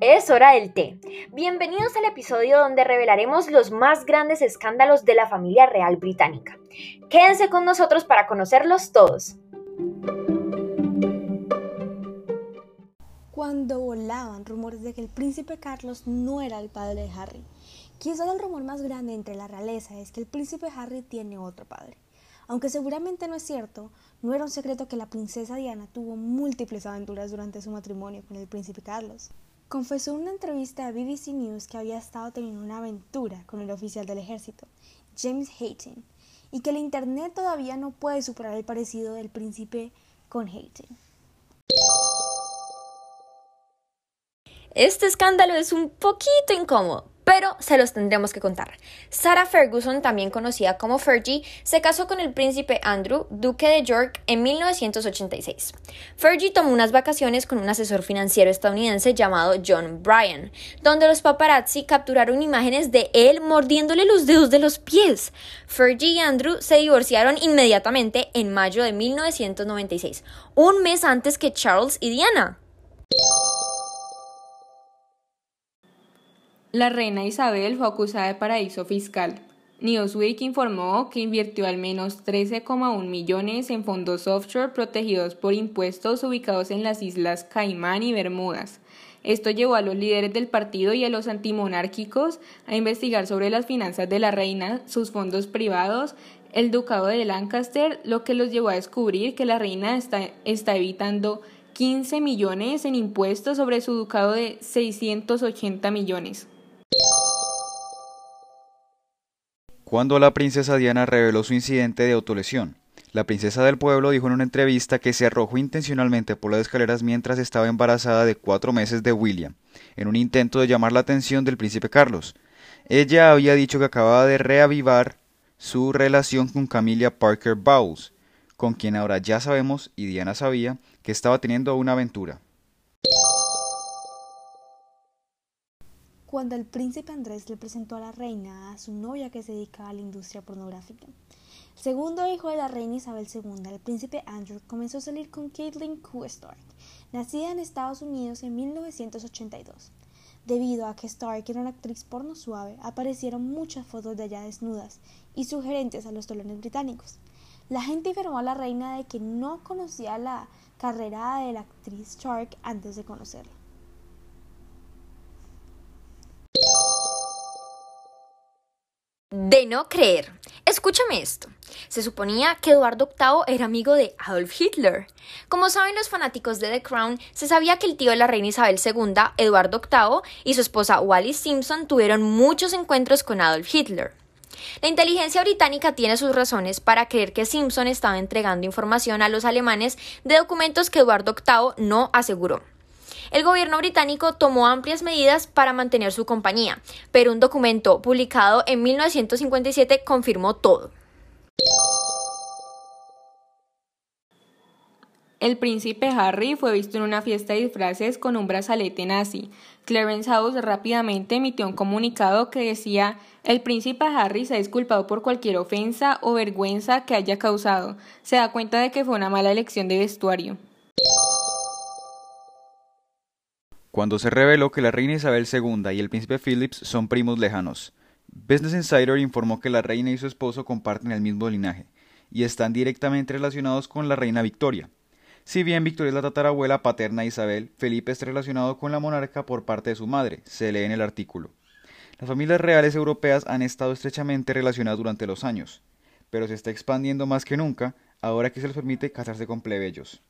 Es hora del té. Bienvenidos al episodio donde revelaremos los más grandes escándalos de la familia real británica. Quédense con nosotros para conocerlos todos. Cuando volaban rumores de que el príncipe Carlos no era el padre de Harry. Quizás el rumor más grande entre la realeza es que el príncipe Harry tiene otro padre. Aunque seguramente no es cierto, no era un secreto que la princesa Diana tuvo múltiples aventuras durante su matrimonio con el príncipe Carlos. Confesó en una entrevista a BBC News que había estado teniendo una aventura con el oficial del ejército, James Hayton, y que el Internet todavía no puede superar el parecido del príncipe con Hayton. Este escándalo es un poquito incómodo, pero se los tendremos que contar. Sarah Ferguson, también conocida como Fergie, se casó con el príncipe Andrew, duque de York, en 1986. Fergie tomó unas vacaciones con un asesor financiero estadounidense llamado John Bryan, donde los paparazzi capturaron imágenes de él mordiéndole los dedos de los pies. Fergie y Andrew se divorciaron inmediatamente en mayo de 1996, un mes antes que Charles y Diana. La reina Isabel fue acusada de paraíso fiscal. Newsweek informó que invirtió al menos 13,1 millones en fondos offshore protegidos por impuestos ubicados en las islas Caimán y Bermudas. Esto llevó a los líderes del partido y a los antimonárquicos a investigar sobre las finanzas de la reina, sus fondos privados, el ducado de Lancaster, lo que los llevó a descubrir que la reina está, está evitando 15 millones en impuestos sobre su ducado de 680 millones. Cuando la princesa Diana reveló su incidente de autolesión, la princesa del pueblo dijo en una entrevista que se arrojó intencionalmente por las escaleras mientras estaba embarazada de cuatro meses de William, en un intento de llamar la atención del príncipe Carlos. Ella había dicho que acababa de reavivar su relación con Camilla Parker Bowles, con quien ahora ya sabemos, y Diana sabía, que estaba teniendo una aventura. Cuando el príncipe Andrés le presentó a la reina a su novia que se dedicaba a la industria pornográfica. El segundo hijo de la reina Isabel II, el príncipe Andrew, comenzó a salir con Caitlin Q. Stark, nacida en Estados Unidos en 1982. Debido a que Stark era una actriz porno suave, aparecieron muchas fotos de ella desnudas y sugerentes a los tolones británicos. La gente informó a la reina de que no conocía la carrera de la actriz Stark antes de conocerla. De no creer. Escúchame esto. Se suponía que Eduardo VIII era amigo de Adolf Hitler. Como saben los fanáticos de The Crown, se sabía que el tío de la reina Isabel II, Eduardo VIII, y su esposa Wallis Simpson tuvieron muchos encuentros con Adolf Hitler. La inteligencia británica tiene sus razones para creer que Simpson estaba entregando información a los alemanes de documentos que Eduardo VIII no aseguró el gobierno británico tomó amplias medidas para mantener su compañía, pero un documento publicado en 1957 confirmó todo. El príncipe Harry fue visto en una fiesta de disfraces con un brazalete nazi. Clarence House rápidamente emitió un comunicado que decía el príncipe Harry se ha disculpado por cualquier ofensa o vergüenza que haya causado. Se da cuenta de que fue una mala elección de vestuario. Cuando se reveló que la reina Isabel II y el príncipe Phillips son primos lejanos. Business Insider informó que la reina y su esposo comparten el mismo linaje y están directamente relacionados con la reina Victoria. Si bien Victoria es la tatarabuela paterna de Isabel, Felipe está relacionado con la monarca por parte de su madre, se lee en el artículo. Las familias reales europeas han estado estrechamente relacionadas durante los años, pero se está expandiendo más que nunca ahora que se les permite casarse con plebeyos.